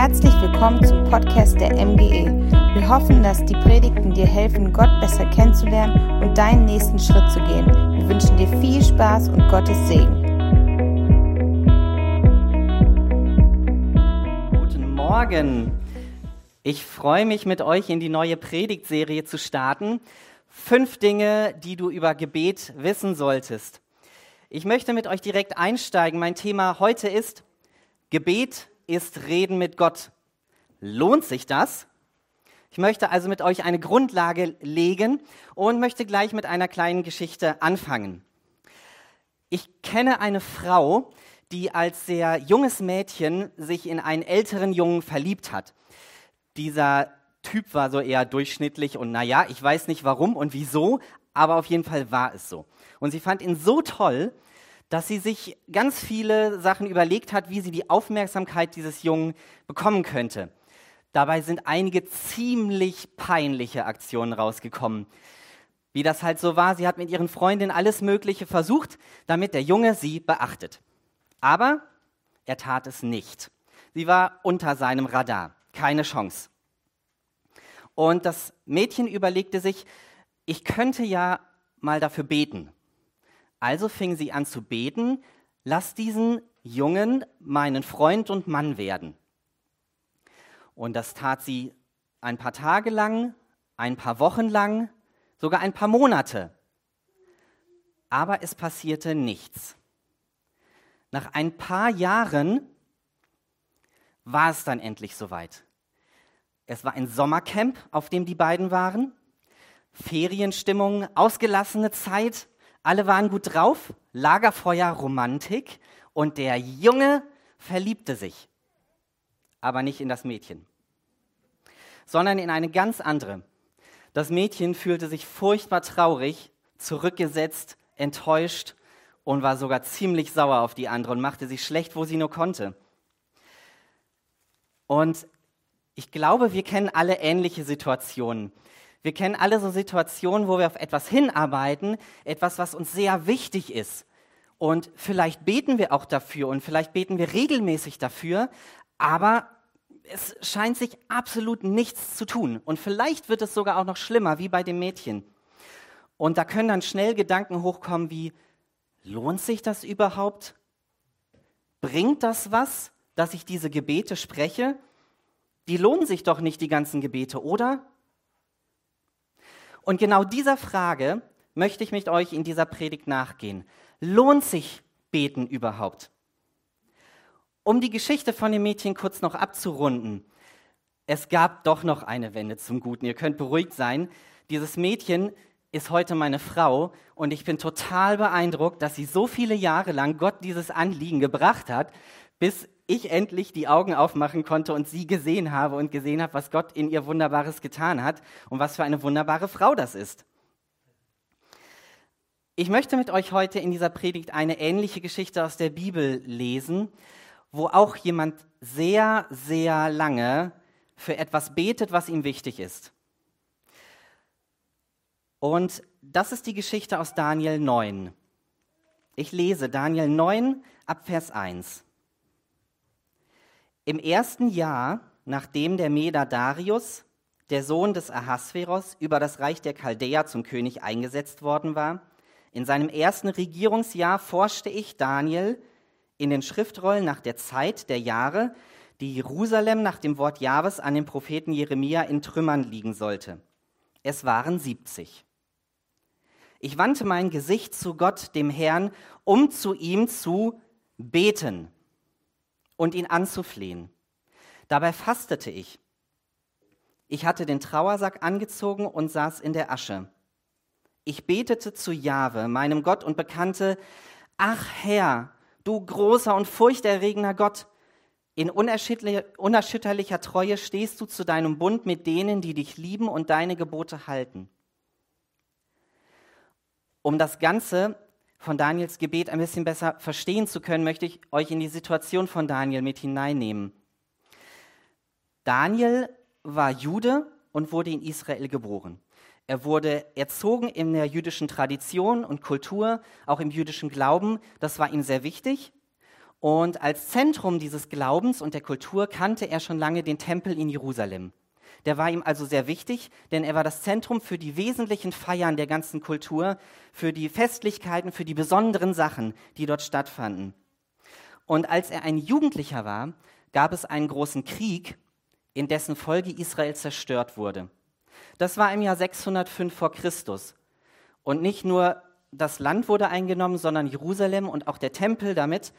Herzlich willkommen zum Podcast der MGE. Wir hoffen, dass die Predigten dir helfen, Gott besser kennenzulernen und deinen nächsten Schritt zu gehen. Wir wünschen dir viel Spaß und Gottes Segen. Guten Morgen. Ich freue mich, mit euch in die neue Predigtserie zu starten. Fünf Dinge, die du über Gebet wissen solltest. Ich möchte mit euch direkt einsteigen. Mein Thema heute ist Gebet ist Reden mit Gott. Lohnt sich das? Ich möchte also mit euch eine Grundlage legen und möchte gleich mit einer kleinen Geschichte anfangen. Ich kenne eine Frau, die als sehr junges Mädchen sich in einen älteren Jungen verliebt hat. Dieser Typ war so eher durchschnittlich und naja, ich weiß nicht warum und wieso, aber auf jeden Fall war es so. Und sie fand ihn so toll, dass sie sich ganz viele Sachen überlegt hat, wie sie die Aufmerksamkeit dieses Jungen bekommen könnte. Dabei sind einige ziemlich peinliche Aktionen rausgekommen. Wie das halt so war, sie hat mit ihren Freundinnen alles Mögliche versucht, damit der Junge sie beachtet. Aber er tat es nicht. Sie war unter seinem Radar. Keine Chance. Und das Mädchen überlegte sich, ich könnte ja mal dafür beten. Also fing sie an zu beten, lass diesen Jungen meinen Freund und Mann werden. Und das tat sie ein paar Tage lang, ein paar Wochen lang, sogar ein paar Monate. Aber es passierte nichts. Nach ein paar Jahren war es dann endlich soweit. Es war ein Sommercamp, auf dem die beiden waren. Ferienstimmung, ausgelassene Zeit. Alle waren gut drauf, Lagerfeuer, Romantik und der Junge verliebte sich. Aber nicht in das Mädchen, sondern in eine ganz andere. Das Mädchen fühlte sich furchtbar traurig, zurückgesetzt, enttäuscht und war sogar ziemlich sauer auf die andere und machte sich schlecht, wo sie nur konnte. Und ich glaube, wir kennen alle ähnliche Situationen. Wir kennen alle so Situationen, wo wir auf etwas hinarbeiten, etwas, was uns sehr wichtig ist. Und vielleicht beten wir auch dafür und vielleicht beten wir regelmäßig dafür, aber es scheint sich absolut nichts zu tun. Und vielleicht wird es sogar auch noch schlimmer, wie bei dem Mädchen. Und da können dann schnell Gedanken hochkommen wie, lohnt sich das überhaupt? Bringt das was, dass ich diese Gebete spreche? Die lohnen sich doch nicht, die ganzen Gebete, oder? Und genau dieser Frage möchte ich mit euch in dieser Predigt nachgehen. Lohnt sich Beten überhaupt? Um die Geschichte von dem Mädchen kurz noch abzurunden. Es gab doch noch eine Wende zum Guten. Ihr könnt beruhigt sein. Dieses Mädchen ist heute meine Frau und ich bin total beeindruckt, dass sie so viele Jahre lang Gott dieses Anliegen gebracht hat, bis ich endlich die Augen aufmachen konnte und sie gesehen habe und gesehen habe, was Gott in ihr Wunderbares getan hat und was für eine wunderbare Frau das ist. Ich möchte mit euch heute in dieser Predigt eine ähnliche Geschichte aus der Bibel lesen, wo auch jemand sehr, sehr lange für etwas betet, was ihm wichtig ist. Und das ist die Geschichte aus Daniel 9. Ich lese Daniel 9 ab Vers 1. Im ersten Jahr, nachdem der Meder Darius, der Sohn des Ahasveros, über das Reich der Chaldäer zum König eingesetzt worden war, in seinem ersten Regierungsjahr forschte ich, Daniel, in den Schriftrollen nach der Zeit der Jahre, die Jerusalem nach dem Wort Jahres an den Propheten Jeremia in Trümmern liegen sollte. Es waren 70. Ich wandte mein Gesicht zu Gott, dem Herrn, um zu ihm zu beten und ihn anzuflehen. Dabei fastete ich. Ich hatte den Trauersack angezogen und saß in der Asche. Ich betete zu Jahwe, meinem Gott, und bekannte, ach Herr, du großer und furchterregender Gott, in unerschütterlicher Treue stehst du zu deinem Bund mit denen, die dich lieben und deine Gebote halten. Um das Ganze von Daniels Gebet ein bisschen besser verstehen zu können, möchte ich euch in die Situation von Daniel mit hineinnehmen. Daniel war Jude und wurde in Israel geboren. Er wurde erzogen in der jüdischen Tradition und Kultur, auch im jüdischen Glauben. Das war ihm sehr wichtig. Und als Zentrum dieses Glaubens und der Kultur kannte er schon lange den Tempel in Jerusalem. Der war ihm also sehr wichtig, denn er war das Zentrum für die wesentlichen Feiern der ganzen Kultur, für die Festlichkeiten, für die besonderen Sachen, die dort stattfanden. Und als er ein Jugendlicher war, gab es einen großen Krieg, in dessen Folge Israel zerstört wurde. Das war im Jahr 605 vor Christus. Und nicht nur das Land wurde eingenommen, sondern Jerusalem und auch der Tempel damit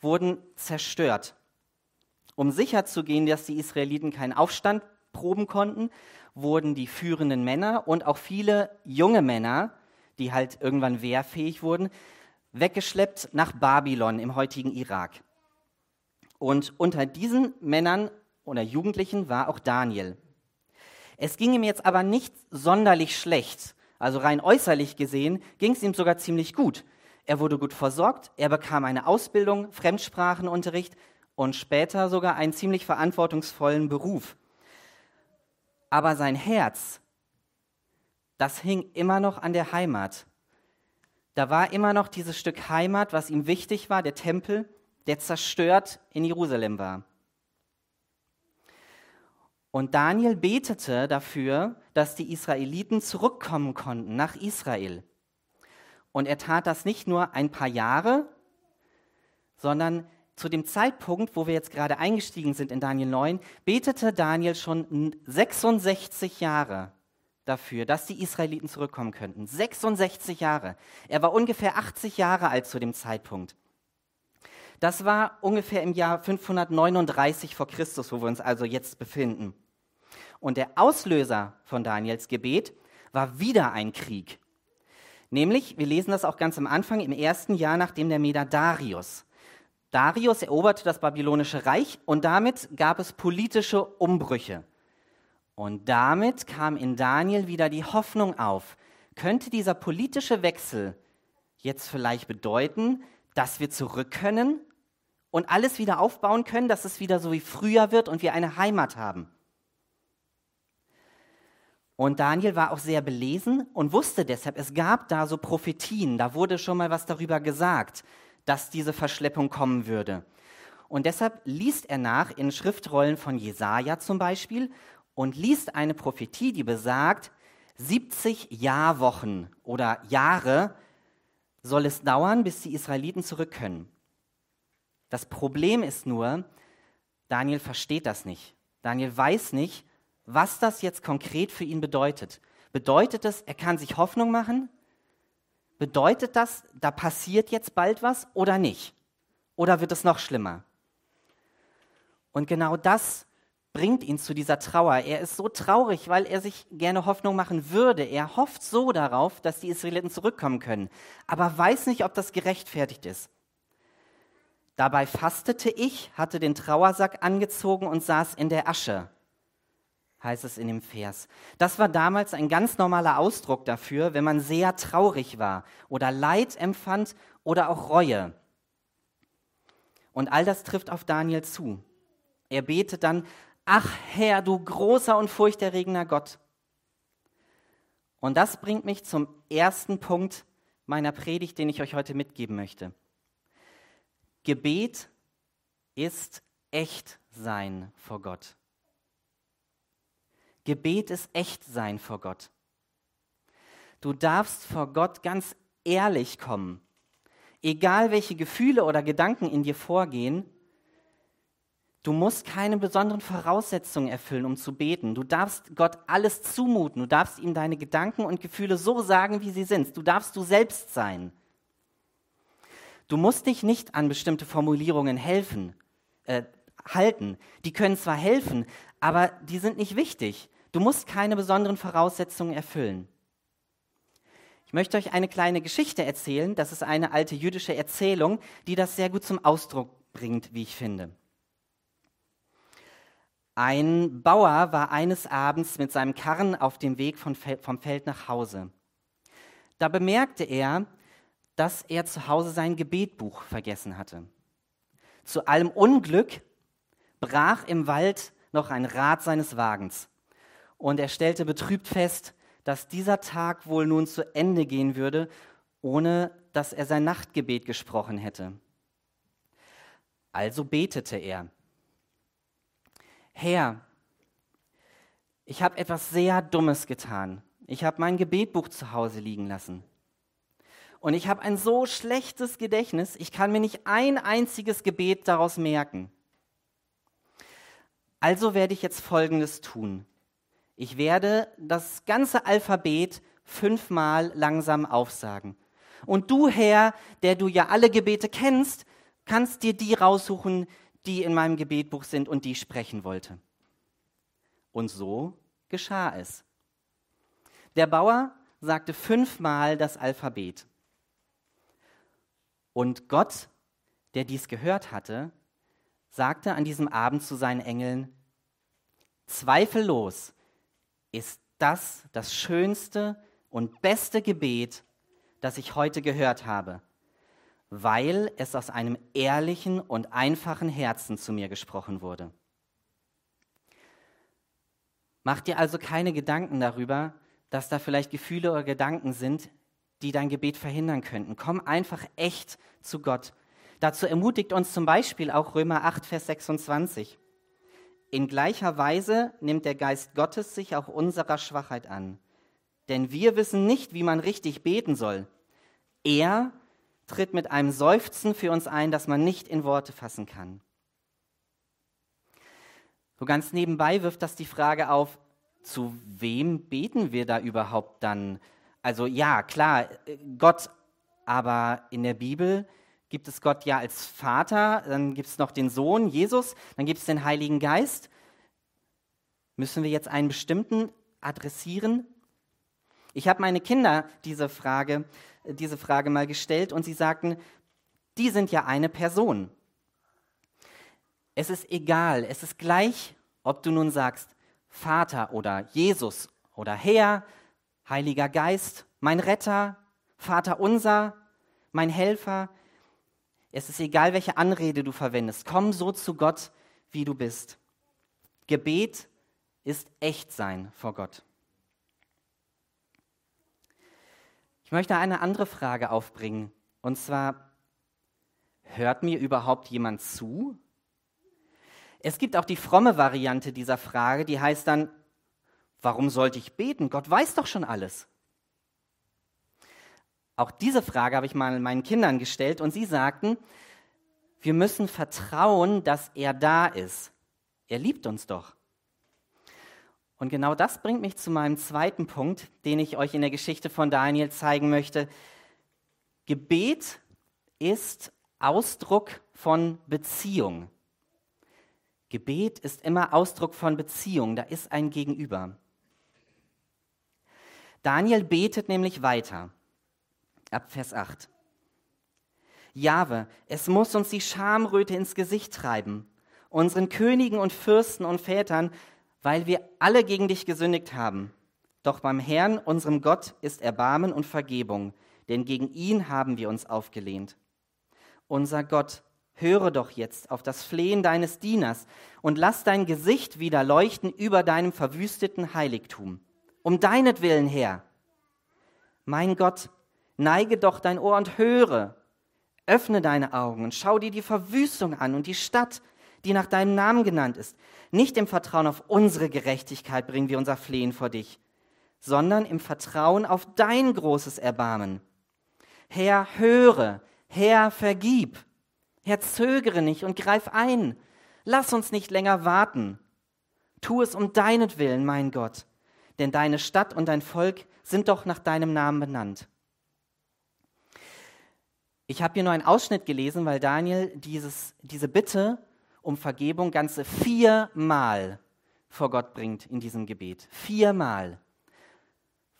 wurden zerstört. Um sicherzugehen, dass die Israeliten keinen Aufstand proben konnten, wurden die führenden Männer und auch viele junge Männer, die halt irgendwann wehrfähig wurden, weggeschleppt nach Babylon im heutigen Irak. Und unter diesen Männern oder Jugendlichen war auch Daniel. Es ging ihm jetzt aber nicht sonderlich schlecht. Also rein äußerlich gesehen ging es ihm sogar ziemlich gut. Er wurde gut versorgt, er bekam eine Ausbildung, Fremdsprachenunterricht und später sogar einen ziemlich verantwortungsvollen Beruf. Aber sein Herz, das hing immer noch an der Heimat. Da war immer noch dieses Stück Heimat, was ihm wichtig war, der Tempel, der zerstört in Jerusalem war. Und Daniel betete dafür, dass die Israeliten zurückkommen konnten nach Israel. Und er tat das nicht nur ein paar Jahre, sondern zu dem Zeitpunkt, wo wir jetzt gerade eingestiegen sind in Daniel 9, betete Daniel schon 66 Jahre dafür, dass die Israeliten zurückkommen könnten. 66 Jahre. Er war ungefähr 80 Jahre alt zu dem Zeitpunkt. Das war ungefähr im Jahr 539 vor Christus, wo wir uns also jetzt befinden. Und der Auslöser von Daniels Gebet war wieder ein Krieg. Nämlich, wir lesen das auch ganz am Anfang, im ersten Jahr nachdem der Meder Darius. Darius eroberte das babylonische Reich und damit gab es politische Umbrüche. Und damit kam in Daniel wieder die Hoffnung auf, könnte dieser politische Wechsel jetzt vielleicht bedeuten, dass wir zurück können und alles wieder aufbauen können, dass es wieder so wie früher wird und wir eine Heimat haben. Und Daniel war auch sehr belesen und wusste deshalb, es gab da so Prophetien, da wurde schon mal was darüber gesagt, dass diese Verschleppung kommen würde. Und deshalb liest er nach in Schriftrollen von Jesaja zum Beispiel und liest eine Prophetie, die besagt, 70 Jahrwochen oder Jahre soll es dauern, bis die Israeliten zurück können. Das Problem ist nur, Daniel versteht das nicht. Daniel weiß nicht, was das jetzt konkret für ihn bedeutet. Bedeutet es, er kann sich Hoffnung machen? Bedeutet das, da passiert jetzt bald was oder nicht? Oder wird es noch schlimmer? Und genau das bringt ihn zu dieser Trauer. Er ist so traurig, weil er sich gerne Hoffnung machen würde. Er hofft so darauf, dass die Israeliten zurückkommen können, aber weiß nicht, ob das gerechtfertigt ist. Dabei fastete ich, hatte den Trauersack angezogen und saß in der Asche, heißt es in dem Vers. Das war damals ein ganz normaler Ausdruck dafür, wenn man sehr traurig war oder Leid empfand oder auch Reue. Und all das trifft auf Daniel zu. Er betet dann, ach Herr, du großer und furchterregender Gott. Und das bringt mich zum ersten Punkt meiner Predigt, den ich euch heute mitgeben möchte. Gebet ist echt sein vor Gott. Gebet ist echt sein vor Gott. Du darfst vor Gott ganz ehrlich kommen. Egal welche Gefühle oder Gedanken in dir vorgehen, du musst keine besonderen Voraussetzungen erfüllen, um zu beten. Du darfst Gott alles zumuten. Du darfst ihm deine Gedanken und Gefühle so sagen, wie sie sind. Du darfst du selbst sein. Du musst dich nicht an bestimmte Formulierungen helfen, äh, halten. Die können zwar helfen, aber die sind nicht wichtig. Du musst keine besonderen Voraussetzungen erfüllen. Ich möchte euch eine kleine Geschichte erzählen. Das ist eine alte jüdische Erzählung, die das sehr gut zum Ausdruck bringt, wie ich finde. Ein Bauer war eines Abends mit seinem Karren auf dem Weg vom Feld nach Hause. Da bemerkte er, dass er zu Hause sein Gebetbuch vergessen hatte. Zu allem Unglück brach im Wald noch ein Rad seines Wagens und er stellte betrübt fest, dass dieser Tag wohl nun zu Ende gehen würde, ohne dass er sein Nachtgebet gesprochen hätte. Also betete er. Herr, ich habe etwas sehr Dummes getan. Ich habe mein Gebetbuch zu Hause liegen lassen. Und ich habe ein so schlechtes Gedächtnis, ich kann mir nicht ein einziges Gebet daraus merken. Also werde ich jetzt Folgendes tun. Ich werde das ganze Alphabet fünfmal langsam aufsagen. Und du, Herr, der du ja alle Gebete kennst, kannst dir die raussuchen, die in meinem Gebetbuch sind und die ich sprechen wollte. Und so geschah es. Der Bauer sagte fünfmal das Alphabet. Und Gott, der dies gehört hatte, sagte an diesem Abend zu seinen Engeln, zweifellos ist das das schönste und beste Gebet, das ich heute gehört habe, weil es aus einem ehrlichen und einfachen Herzen zu mir gesprochen wurde. Mach dir also keine Gedanken darüber, dass da vielleicht Gefühle oder Gedanken sind, die dein Gebet verhindern könnten. Komm einfach echt zu Gott. Dazu ermutigt uns zum Beispiel auch Römer 8, Vers 26. In gleicher Weise nimmt der Geist Gottes sich auch unserer Schwachheit an. Denn wir wissen nicht, wie man richtig beten soll. Er tritt mit einem Seufzen für uns ein, das man nicht in Worte fassen kann. So ganz nebenbei wirft das die Frage auf, zu wem beten wir da überhaupt dann? Also ja, klar, Gott, aber in der Bibel gibt es Gott ja als Vater, dann gibt es noch den Sohn, Jesus, dann gibt es den Heiligen Geist. Müssen wir jetzt einen bestimmten adressieren? Ich habe meine Kinder diese Frage, diese Frage mal gestellt und sie sagten, die sind ja eine Person. Es ist egal, es ist gleich, ob du nun sagst Vater oder Jesus oder Herr, Heiliger Geist, mein Retter, Vater unser, mein Helfer. Es ist egal, welche Anrede du verwendest. Komm so zu Gott, wie du bist. Gebet ist echt sein vor Gott. Ich möchte eine andere Frage aufbringen. Und zwar, hört mir überhaupt jemand zu? Es gibt auch die fromme Variante dieser Frage, die heißt dann, warum sollte ich beten? Gott weiß doch schon alles. Auch diese Frage habe ich mal meinen Kindern gestellt und sie sagten, wir müssen vertrauen, dass er da ist. Er liebt uns doch. Und genau das bringt mich zu meinem zweiten Punkt, den ich euch in der Geschichte von Daniel zeigen möchte. Gebet ist Ausdruck von Beziehung. Gebet ist immer Ausdruck von Beziehung, da ist ein Gegenüber. Daniel betet nämlich weiter, ab Vers 8. Jahwe, es muss uns die Schamröte ins Gesicht treiben, unseren Königen und Fürsten und Vätern, weil wir alle gegen dich gesündigt haben. Doch beim Herrn, unserem Gott, ist Erbarmen und Vergebung, denn gegen ihn haben wir uns aufgelehnt. Unser Gott, höre doch jetzt auf das Flehen deines Dieners und lass dein Gesicht wieder leuchten über deinem verwüsteten Heiligtum. Um deinetwillen, Herr. Mein Gott, neige doch dein Ohr und höre. Öffne deine Augen und schau dir die Verwüstung an und die Stadt, die nach deinem Namen genannt ist. Nicht im Vertrauen auf unsere Gerechtigkeit bringen wir unser Flehen vor dich, sondern im Vertrauen auf dein großes Erbarmen. Herr, höre, Herr, vergib. Herr, zögere nicht und greif ein. Lass uns nicht länger warten. Tu es um deinetwillen, mein Gott, denn deine Stadt und dein Volk sind doch nach deinem Namen benannt. Ich habe hier nur einen Ausschnitt gelesen, weil Daniel dieses, diese Bitte um Vergebung ganze viermal vor Gott bringt in diesem Gebet. Viermal.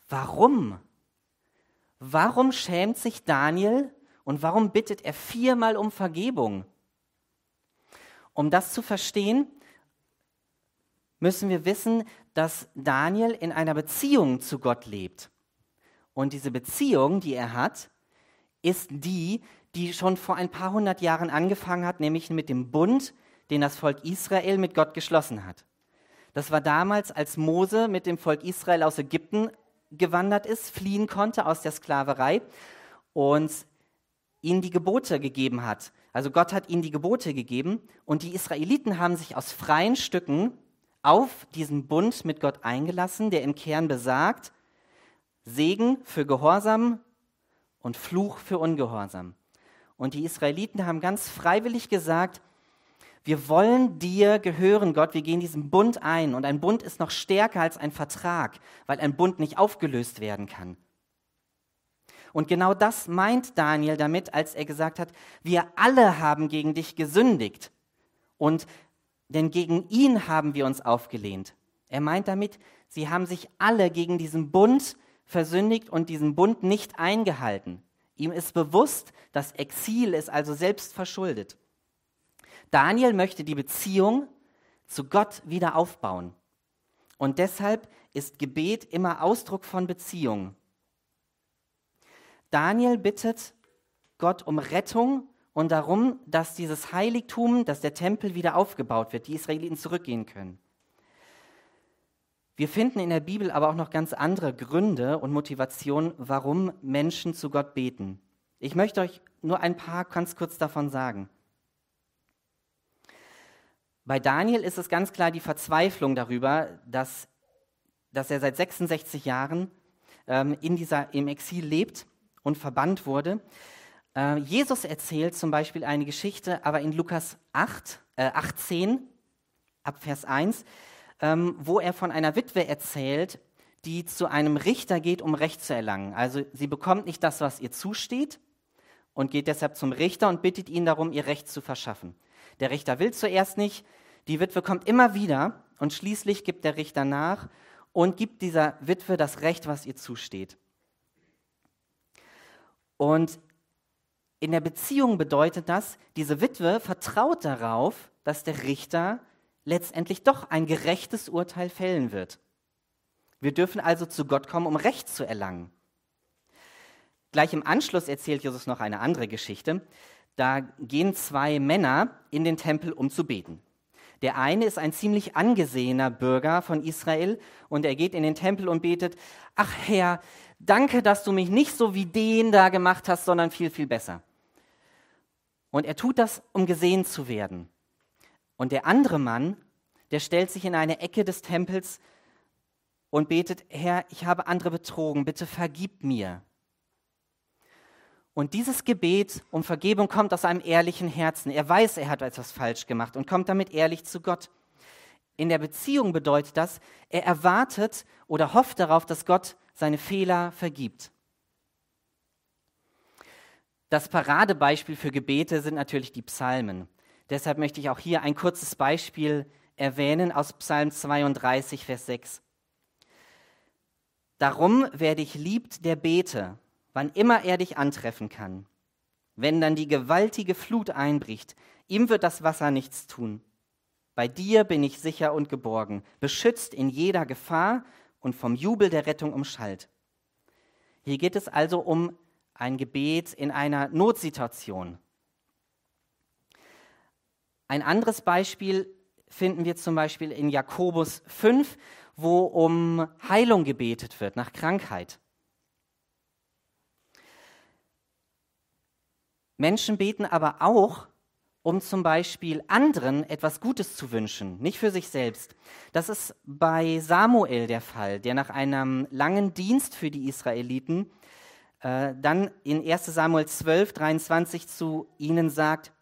Warum? Warum schämt sich Daniel und warum bittet er viermal um Vergebung? Um das zu verstehen, müssen wir wissen, dass Daniel in einer Beziehung zu Gott lebt. Und diese Beziehung, die er hat, ist die, die schon vor ein paar hundert Jahren angefangen hat, nämlich mit dem Bund, den das Volk Israel mit Gott geschlossen hat. Das war damals, als Mose mit dem Volk Israel aus Ägypten gewandert ist, fliehen konnte aus der Sklaverei und ihnen die Gebote gegeben hat. Also Gott hat ihnen die Gebote gegeben und die Israeliten haben sich aus freien Stücken auf diesen Bund mit Gott eingelassen, der im Kern besagt, Segen für Gehorsam und Fluch für Ungehorsam. Und die Israeliten haben ganz freiwillig gesagt, wir wollen dir gehören, Gott, wir gehen diesen Bund ein. Und ein Bund ist noch stärker als ein Vertrag, weil ein Bund nicht aufgelöst werden kann. Und genau das meint Daniel damit, als er gesagt hat, wir alle haben gegen dich gesündigt. Und denn gegen ihn haben wir uns aufgelehnt. Er meint damit, sie haben sich alle gegen diesen Bund versündigt und diesen Bund nicht eingehalten. Ihm ist bewusst, das Exil ist also selbst verschuldet. Daniel möchte die Beziehung zu Gott wieder aufbauen. Und deshalb ist Gebet immer Ausdruck von Beziehung. Daniel bittet Gott um Rettung und darum, dass dieses Heiligtum, dass der Tempel wieder aufgebaut wird, die Israeliten zurückgehen können. Wir finden in der Bibel aber auch noch ganz andere Gründe und Motivationen, warum Menschen zu Gott beten. Ich möchte euch nur ein paar ganz kurz davon sagen. Bei Daniel ist es ganz klar die Verzweiflung darüber, dass, dass er seit 66 Jahren ähm, in dieser, im Exil lebt und verbannt wurde. Äh, Jesus erzählt zum Beispiel eine Geschichte, aber in Lukas 8, äh, 18, ab Vers 1, ähm, wo er von einer Witwe erzählt, die zu einem Richter geht, um Recht zu erlangen. Also sie bekommt nicht das, was ihr zusteht und geht deshalb zum Richter und bittet ihn darum, ihr Recht zu verschaffen. Der Richter will zuerst nicht, die Witwe kommt immer wieder und schließlich gibt der Richter nach und gibt dieser Witwe das Recht, was ihr zusteht. Und in der Beziehung bedeutet das, diese Witwe vertraut darauf, dass der Richter letztendlich doch ein gerechtes Urteil fällen wird. Wir dürfen also zu Gott kommen, um Recht zu erlangen. Gleich im Anschluss erzählt Jesus noch eine andere Geschichte. Da gehen zwei Männer in den Tempel, um zu beten. Der eine ist ein ziemlich angesehener Bürger von Israel und er geht in den Tempel und betet, ach Herr, danke, dass du mich nicht so wie den da gemacht hast, sondern viel, viel besser. Und er tut das, um gesehen zu werden. Und der andere Mann, der stellt sich in eine Ecke des Tempels und betet, Herr, ich habe andere betrogen, bitte vergib mir. Und dieses Gebet um Vergebung kommt aus einem ehrlichen Herzen. Er weiß, er hat etwas falsch gemacht und kommt damit ehrlich zu Gott. In der Beziehung bedeutet das, er erwartet oder hofft darauf, dass Gott seine Fehler vergibt. Das Paradebeispiel für Gebete sind natürlich die Psalmen. Deshalb möchte ich auch hier ein kurzes Beispiel erwähnen aus Psalm 32, Vers 6. Darum, wer dich liebt, der bete, wann immer er dich antreffen kann. Wenn dann die gewaltige Flut einbricht, ihm wird das Wasser nichts tun. Bei dir bin ich sicher und geborgen, beschützt in jeder Gefahr und vom Jubel der Rettung umschallt. Hier geht es also um ein Gebet in einer Notsituation. Ein anderes Beispiel finden wir zum Beispiel in Jakobus 5, wo um Heilung gebetet wird nach Krankheit. Menschen beten aber auch, um zum Beispiel anderen etwas Gutes zu wünschen, nicht für sich selbst. Das ist bei Samuel der Fall, der nach einem langen Dienst für die Israeliten äh, dann in 1 Samuel 12, 23 zu ihnen sagt,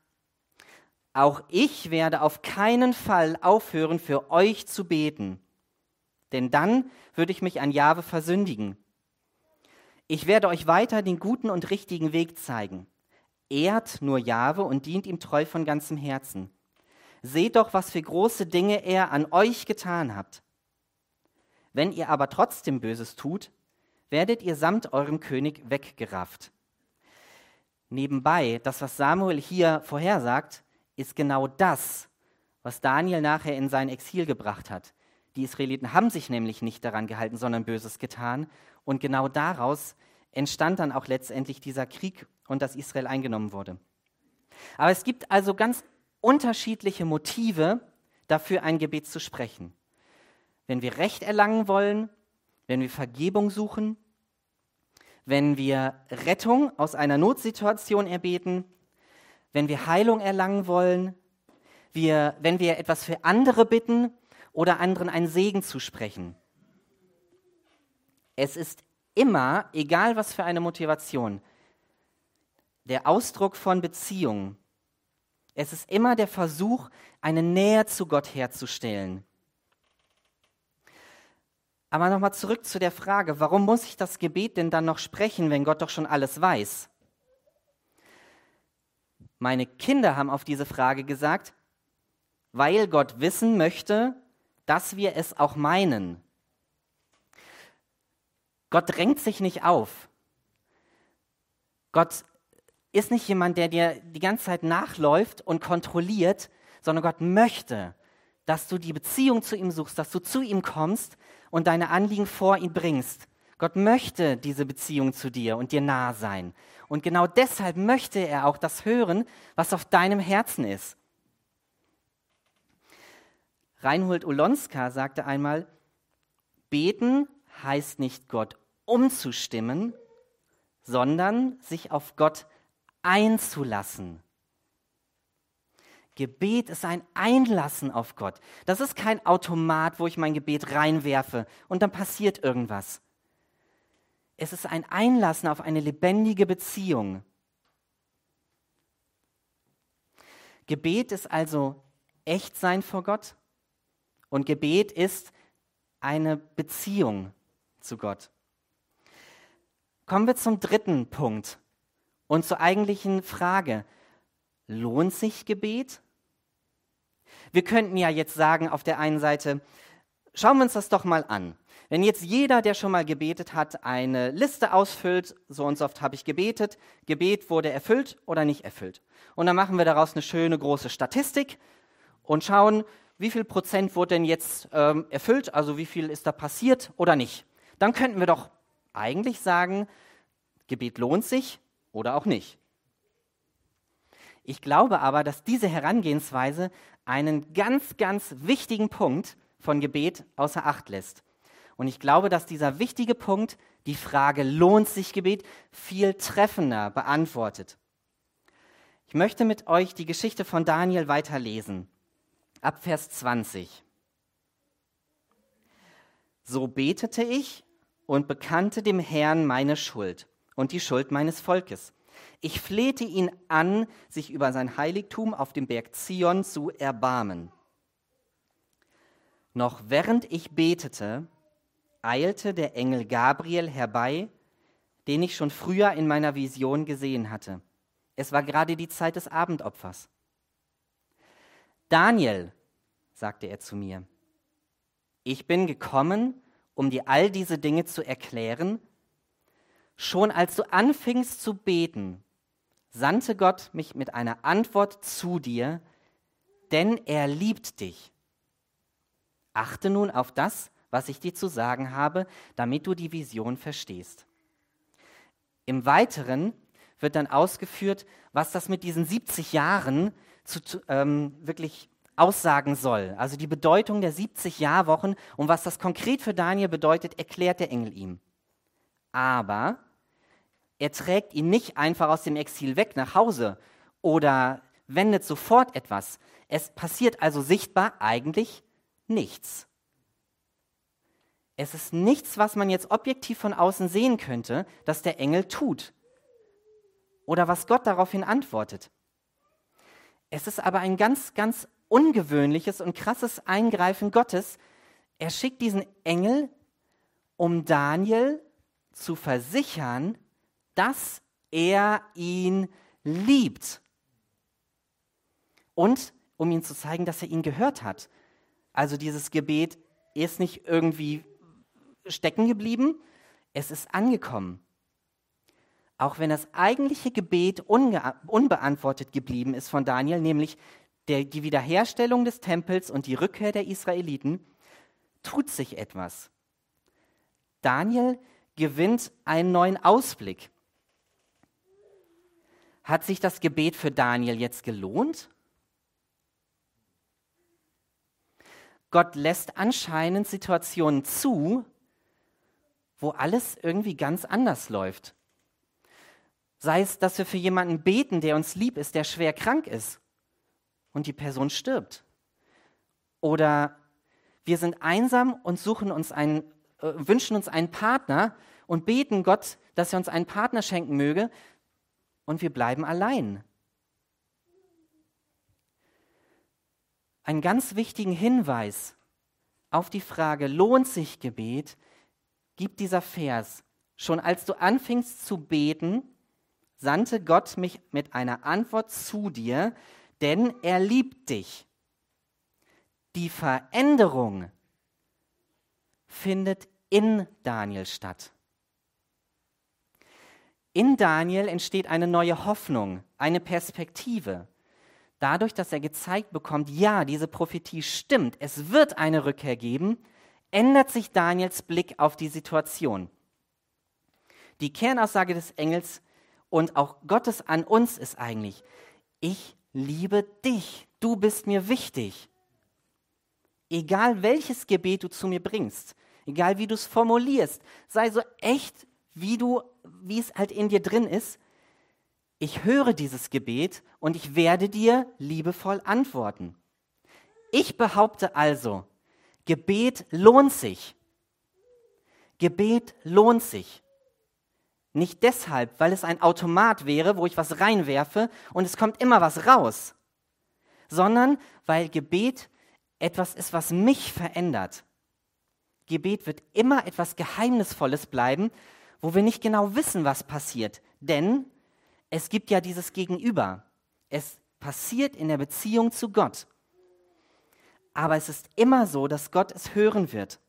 auch ich werde auf keinen Fall aufhören, für euch zu beten, denn dann würde ich mich an Jahwe versündigen. Ich werde euch weiter den guten und richtigen Weg zeigen ehrt nur Jahwe und dient ihm treu von ganzem Herzen. Seht doch, was für große Dinge er an euch getan hat. Wenn ihr aber trotzdem Böses tut, werdet ihr samt eurem König weggerafft. Nebenbei, das, was Samuel hier vorhersagt, ist genau das, was Daniel nachher in sein Exil gebracht hat. Die Israeliten haben sich nämlich nicht daran gehalten, sondern Böses getan. Und genau daraus entstand dann auch letztendlich dieser Krieg und dass Israel eingenommen wurde. Aber es gibt also ganz unterschiedliche Motive dafür, ein Gebet zu sprechen. Wenn wir Recht erlangen wollen, wenn wir Vergebung suchen, wenn wir Rettung aus einer Notsituation erbeten, wenn wir Heilung erlangen wollen, wir, wenn wir etwas für andere bitten oder anderen einen Segen zusprechen. Es ist immer, egal was für eine Motivation, der Ausdruck von Beziehung. Es ist immer der Versuch, eine Nähe zu Gott herzustellen. Aber nochmal zurück zu der Frage, warum muss ich das Gebet denn dann noch sprechen, wenn Gott doch schon alles weiß? Meine Kinder haben auf diese Frage gesagt, weil Gott wissen möchte, dass wir es auch meinen. Gott drängt sich nicht auf. Gott ist nicht jemand, der dir die ganze Zeit nachläuft und kontrolliert, sondern Gott möchte, dass du die Beziehung zu ihm suchst, dass du zu ihm kommst und deine Anliegen vor ihn bringst. Gott möchte diese Beziehung zu dir und dir nah sein. Und genau deshalb möchte er auch das hören, was auf deinem Herzen ist. Reinhold Olonska sagte einmal, beten heißt nicht Gott umzustimmen, sondern sich auf Gott einzulassen. Gebet ist ein Einlassen auf Gott. Das ist kein Automat, wo ich mein Gebet reinwerfe und dann passiert irgendwas. Es ist ein Einlassen auf eine lebendige Beziehung. Gebet ist also Echtsein vor Gott und Gebet ist eine Beziehung zu Gott. Kommen wir zum dritten Punkt und zur eigentlichen Frage. Lohnt sich Gebet? Wir könnten ja jetzt sagen auf der einen Seite, schauen wir uns das doch mal an. Wenn jetzt jeder, der schon mal gebetet hat, eine Liste ausfüllt, so und so oft habe ich gebetet, Gebet wurde erfüllt oder nicht erfüllt. Und dann machen wir daraus eine schöne große Statistik und schauen, wie viel Prozent wurde denn jetzt ähm, erfüllt, also wie viel ist da passiert oder nicht. Dann könnten wir doch eigentlich sagen, Gebet lohnt sich oder auch nicht. Ich glaube aber, dass diese Herangehensweise einen ganz, ganz wichtigen Punkt von Gebet außer Acht lässt. Und ich glaube, dass dieser wichtige Punkt die Frage, lohnt sich Gebet, viel treffender beantwortet. Ich möchte mit euch die Geschichte von Daniel weiterlesen. Ab Vers 20. So betete ich und bekannte dem Herrn meine Schuld und die Schuld meines Volkes ich flehte ihn an, sich über sein Heiligtum auf dem Berg Zion zu erbarmen. Noch während ich betete, eilte der Engel Gabriel herbei, den ich schon früher in meiner Vision gesehen hatte. Es war gerade die Zeit des Abendopfers. Daniel, sagte er zu mir, ich bin gekommen, um dir all diese Dinge zu erklären. Schon als du anfingst zu beten, sandte Gott mich mit einer Antwort zu dir, denn er liebt dich. Achte nun auf das, was ich dir zu sagen habe, damit du die Vision verstehst. Im Weiteren wird dann ausgeführt, was das mit diesen 70 Jahren zu, ähm, wirklich aussagen soll. Also die Bedeutung der 70 Jahrwochen und was das konkret für Daniel bedeutet, erklärt der Engel ihm. Aber er trägt ihn nicht einfach aus dem Exil weg nach Hause oder wendet sofort etwas. Es passiert also sichtbar eigentlich nichts. Es ist nichts, was man jetzt objektiv von außen sehen könnte, dass der Engel tut. Oder was Gott daraufhin antwortet. Es ist aber ein ganz, ganz ungewöhnliches und krasses Eingreifen Gottes. Er schickt diesen Engel, um Daniel zu versichern, dass er ihn liebt. Und um ihm zu zeigen, dass er ihn gehört hat. Also dieses Gebet ist nicht irgendwie stecken geblieben, es ist angekommen. Auch wenn das eigentliche Gebet unbeantwortet geblieben ist von Daniel, nämlich der, die Wiederherstellung des Tempels und die Rückkehr der Israeliten, tut sich etwas. Daniel gewinnt einen neuen Ausblick. Hat sich das Gebet für Daniel jetzt gelohnt? Gott lässt anscheinend Situationen zu, wo alles irgendwie ganz anders läuft. Sei es, dass wir für jemanden beten, der uns lieb ist, der schwer krank ist und die Person stirbt. Oder wir sind einsam und suchen uns einen, äh, wünschen uns einen Partner und beten Gott, dass er uns einen Partner schenken möge und wir bleiben allein. Einen ganz wichtigen Hinweis auf die Frage, lohnt sich Gebet, gibt dieser Vers. Schon als du anfingst zu beten, sandte Gott mich mit einer Antwort zu dir, denn er liebt dich. Die Veränderung findet in Daniel statt. In Daniel entsteht eine neue Hoffnung, eine Perspektive. Dadurch, dass er gezeigt bekommt, ja, diese Prophetie stimmt, es wird eine Rückkehr geben, ändert sich Daniels Blick auf die Situation. Die Kernaussage des Engels und auch Gottes an uns ist eigentlich, ich liebe dich, du bist mir wichtig. Egal welches Gebet du zu mir bringst, egal wie du es formulierst, sei so echt, wie du, wie es halt in dir drin ist. Ich höre dieses Gebet und ich werde dir liebevoll antworten. Ich behaupte also, Gebet lohnt sich. Gebet lohnt sich. Nicht deshalb, weil es ein Automat wäre, wo ich was reinwerfe und es kommt immer was raus, sondern weil Gebet etwas ist, was mich verändert. Gebet wird immer etwas Geheimnisvolles bleiben, wo wir nicht genau wissen, was passiert. Denn es gibt ja dieses Gegenüber. Es passiert in der Beziehung zu Gott. Aber es ist immer so, dass Gott es hören wird.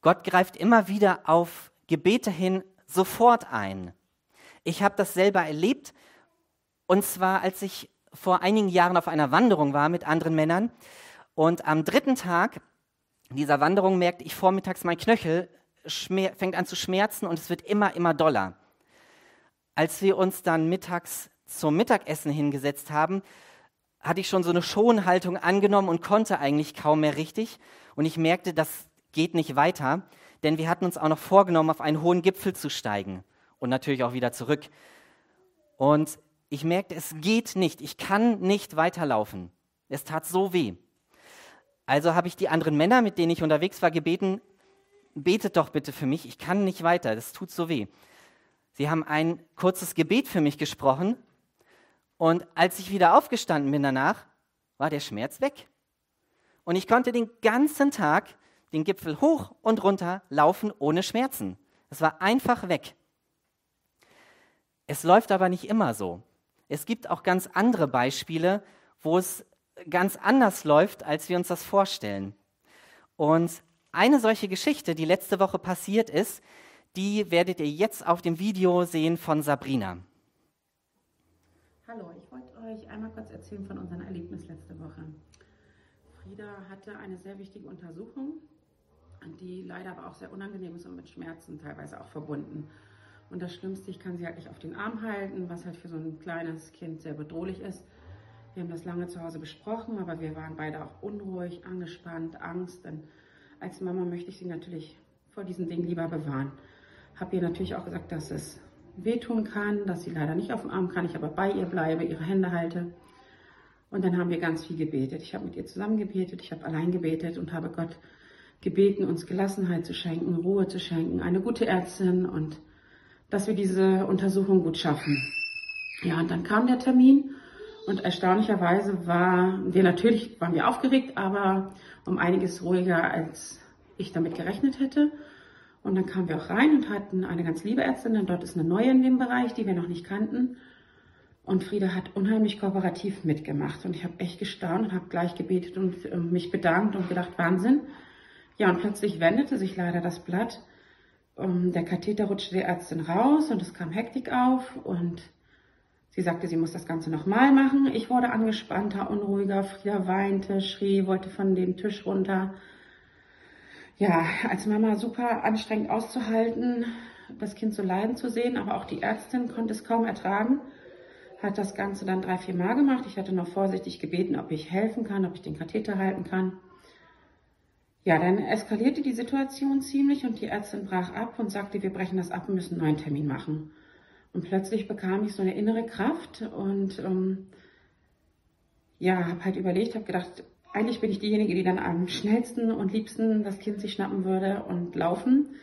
Gott greift immer wieder auf Gebete hin sofort ein. Ich habe das selber erlebt, und zwar als ich vor einigen Jahren auf einer Wanderung war mit anderen Männern. Und am dritten Tag dieser Wanderung merkte ich vormittags, mein Knöchel fängt an zu schmerzen und es wird immer, immer doller. Als wir uns dann mittags zum Mittagessen hingesetzt haben, hatte ich schon so eine Schonhaltung angenommen und konnte eigentlich kaum mehr richtig. Und ich merkte, das geht nicht weiter, denn wir hatten uns auch noch vorgenommen, auf einen hohen Gipfel zu steigen und natürlich auch wieder zurück. Und ich merkte, es geht nicht, ich kann nicht weiterlaufen. Es tat so weh. Also habe ich die anderen Männer, mit denen ich unterwegs war, gebeten, betet doch bitte für mich, ich kann nicht weiter, das tut so weh. Sie haben ein kurzes Gebet für mich gesprochen und als ich wieder aufgestanden bin danach, war der Schmerz weg. Und ich konnte den ganzen Tag den Gipfel hoch und runter laufen ohne Schmerzen. Es war einfach weg. Es läuft aber nicht immer so. Es gibt auch ganz andere Beispiele, wo es ganz anders läuft, als wir uns das vorstellen. Und eine solche Geschichte, die letzte Woche passiert ist, die werdet ihr jetzt auf dem Video sehen von Sabrina. Hallo, ich wollte euch einmal kurz erzählen von unserem Erlebnis letzte Woche. Frieda hatte eine sehr wichtige Untersuchung die leider aber auch sehr unangenehm ist und mit Schmerzen teilweise auch verbunden. Und das Schlimmste, ich kann sie halt nicht auf den Arm halten, was halt für so ein kleines Kind sehr bedrohlich ist. Wir haben das lange zu Hause besprochen, aber wir waren beide auch unruhig, angespannt, Angst. Denn als Mama möchte ich sie natürlich vor diesen Dingen lieber bewahren. Habe ihr natürlich auch gesagt, dass es wehtun kann, dass sie leider nicht auf dem Arm kann, ich aber bei ihr bleibe, ihre Hände halte. Und dann haben wir ganz viel gebetet. Ich habe mit ihr zusammen gebetet, ich habe allein gebetet und habe Gott gebeten, uns Gelassenheit zu schenken, Ruhe zu schenken, eine gute Ärztin und dass wir diese Untersuchung gut schaffen. Ja, und dann kam der Termin und erstaunlicherweise war wir natürlich, waren wir aufgeregt, aber um einiges ruhiger, als ich damit gerechnet hätte. Und dann kamen wir auch rein und hatten eine ganz liebe Ärztin, und dort ist eine neue in dem Bereich, die wir noch nicht kannten. Und Frieda hat unheimlich kooperativ mitgemacht. Und ich habe echt gestaunt und habe gleich gebetet und äh, mich bedankt und gedacht, Wahnsinn, ja, und plötzlich wendete sich leider das Blatt. Um, der Katheter rutschte der Ärztin raus und es kam Hektik auf und sie sagte, sie muss das Ganze nochmal machen. Ich wurde angespannter, unruhiger, Frieda weinte, schrie, wollte von dem Tisch runter. Ja, als Mama super anstrengend auszuhalten, das Kind so leiden zu sehen, aber auch die Ärztin konnte es kaum ertragen, hat das Ganze dann drei, vier Mal gemacht. Ich hatte noch vorsichtig gebeten, ob ich helfen kann, ob ich den Katheter halten kann. Ja, dann eskalierte die Situation ziemlich und die Ärztin brach ab und sagte, wir brechen das ab und müssen einen neuen Termin machen. Und plötzlich bekam ich so eine innere Kraft und ähm, ja, habe halt überlegt, habe gedacht, eigentlich bin ich diejenige, die dann am schnellsten und liebsten das Kind sich schnappen würde und laufen.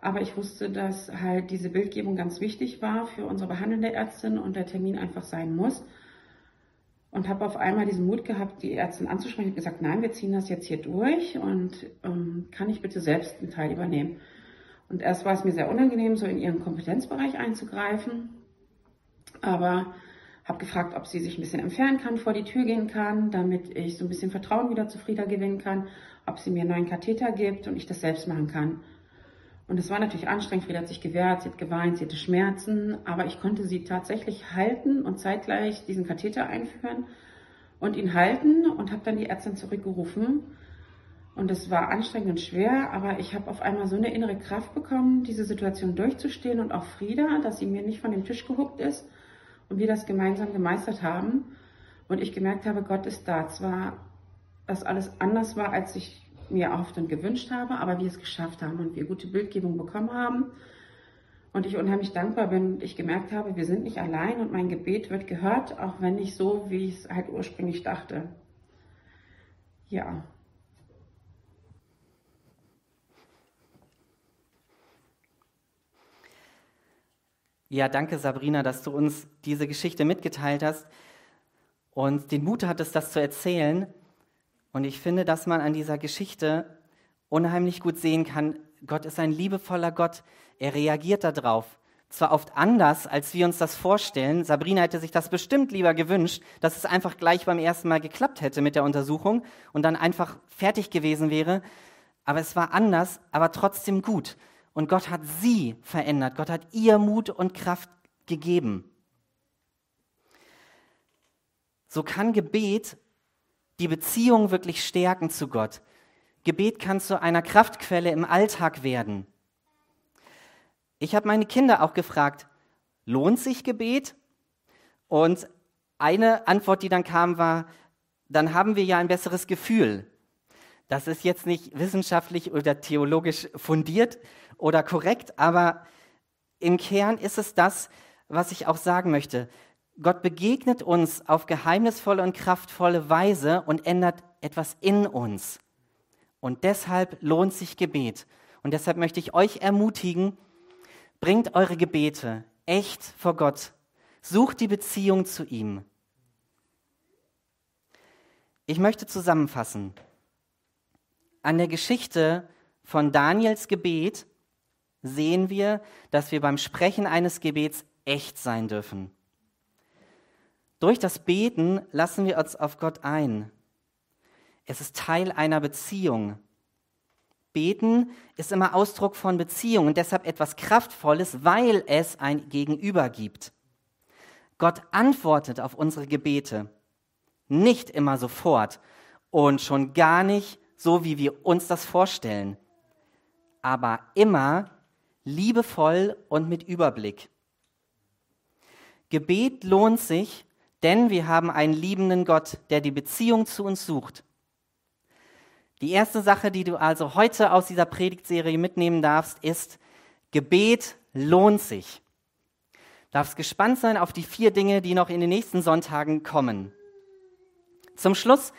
Aber ich wusste, dass halt diese Bildgebung ganz wichtig war für unsere behandelnde Ärztin und der Termin einfach sein muss und habe auf einmal diesen Mut gehabt, die Ärztin anzusprechen. Habe gesagt, nein, wir ziehen das jetzt hier durch und ähm, kann ich bitte selbst einen Teil übernehmen. Und erst war es mir sehr unangenehm, so in ihren Kompetenzbereich einzugreifen, aber habe gefragt, ob sie sich ein bisschen entfernen kann, vor die Tür gehen kann, damit ich so ein bisschen Vertrauen wieder zu Frieda gewinnen kann, ob sie mir einen neuen Katheter gibt und ich das selbst machen kann. Und es war natürlich anstrengend. Frieda hat sich gewehrt, sie hat geweint, sie hatte Schmerzen, aber ich konnte sie tatsächlich halten und zeitgleich diesen Katheter einführen und ihn halten und habe dann die Ärztin zurückgerufen. Und es war anstrengend und schwer, aber ich habe auf einmal so eine innere Kraft bekommen, diese Situation durchzustehen und auch Frieda, dass sie mir nicht von dem Tisch gehuckt ist und wir das gemeinsam gemeistert haben. Und ich gemerkt habe, Gott ist da. Zwar, dass alles anders war, als ich mir erhofft und gewünscht habe, aber wir es geschafft haben und wir gute Bildgebung bekommen haben. Und ich unheimlich dankbar bin, ich gemerkt habe, wir sind nicht allein und mein Gebet wird gehört, auch wenn nicht so, wie ich es halt ursprünglich dachte. Ja. Ja, danke Sabrina, dass du uns diese Geschichte mitgeteilt hast und den Mut hattest, das zu erzählen. Und ich finde, dass man an dieser Geschichte unheimlich gut sehen kann, Gott ist ein liebevoller Gott. Er reagiert darauf. Zwar oft anders, als wir uns das vorstellen. Sabrina hätte sich das bestimmt lieber gewünscht, dass es einfach gleich beim ersten Mal geklappt hätte mit der Untersuchung und dann einfach fertig gewesen wäre. Aber es war anders, aber trotzdem gut. Und Gott hat sie verändert. Gott hat ihr Mut und Kraft gegeben. So kann Gebet die Beziehung wirklich stärken zu Gott. Gebet kann zu einer Kraftquelle im Alltag werden. Ich habe meine Kinder auch gefragt, lohnt sich Gebet? Und eine Antwort, die dann kam, war, dann haben wir ja ein besseres Gefühl. Das ist jetzt nicht wissenschaftlich oder theologisch fundiert oder korrekt, aber im Kern ist es das, was ich auch sagen möchte. Gott begegnet uns auf geheimnisvolle und kraftvolle Weise und ändert etwas in uns. Und deshalb lohnt sich Gebet. Und deshalb möchte ich euch ermutigen, bringt eure Gebete echt vor Gott. Sucht die Beziehung zu ihm. Ich möchte zusammenfassen. An der Geschichte von Daniels Gebet sehen wir, dass wir beim Sprechen eines Gebets echt sein dürfen. Durch das Beten lassen wir uns auf Gott ein. Es ist Teil einer Beziehung. Beten ist immer Ausdruck von Beziehung und deshalb etwas Kraftvolles, weil es ein Gegenüber gibt. Gott antwortet auf unsere Gebete. Nicht immer sofort und schon gar nicht so, wie wir uns das vorstellen, aber immer liebevoll und mit Überblick. Gebet lohnt sich, denn wir haben einen liebenden Gott, der die Beziehung zu uns sucht. Die erste Sache, die du also heute aus dieser Predigtserie mitnehmen darfst, ist, Gebet lohnt sich. Du darfst gespannt sein auf die vier Dinge, die noch in den nächsten Sonntagen kommen. Zum Schluss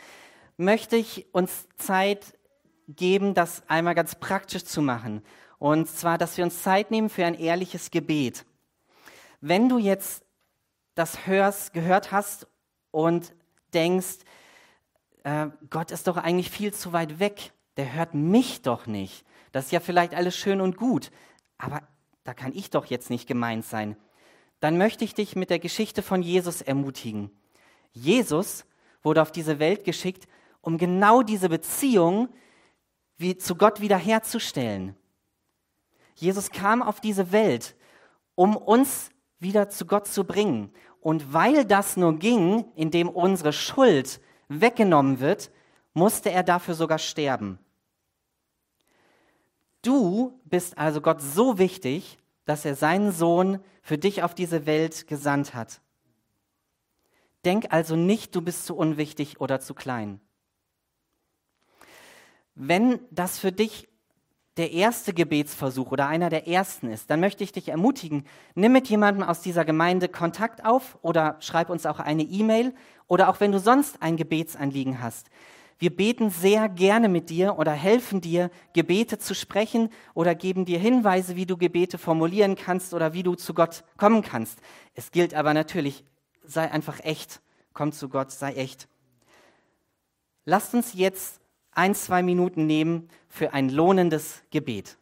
möchte ich uns Zeit geben, das einmal ganz praktisch zu machen. Und zwar, dass wir uns Zeit nehmen für ein ehrliches Gebet. Wenn du jetzt das hörst, gehört hast und denkst, äh, Gott ist doch eigentlich viel zu weit weg, der hört mich doch nicht. Das ist ja vielleicht alles schön und gut, aber da kann ich doch jetzt nicht gemeint sein. Dann möchte ich dich mit der Geschichte von Jesus ermutigen. Jesus wurde auf diese Welt geschickt, um genau diese Beziehung wie zu Gott wiederherzustellen. Jesus kam auf diese Welt, um uns wieder zu Gott zu bringen. Und weil das nur ging, indem unsere Schuld weggenommen wird, musste er dafür sogar sterben. Du bist also Gott so wichtig, dass er seinen Sohn für dich auf diese Welt gesandt hat. Denk also nicht, du bist zu unwichtig oder zu klein. Wenn das für dich der erste Gebetsversuch oder einer der ersten ist, dann möchte ich dich ermutigen, nimm mit jemandem aus dieser Gemeinde Kontakt auf oder schreib uns auch eine E-Mail oder auch wenn du sonst ein Gebetsanliegen hast. Wir beten sehr gerne mit dir oder helfen dir, Gebete zu sprechen oder geben dir Hinweise, wie du Gebete formulieren kannst oder wie du zu Gott kommen kannst. Es gilt aber natürlich, sei einfach echt, komm zu Gott, sei echt. Lasst uns jetzt ein, zwei Minuten nehmen für ein lohnendes Gebet.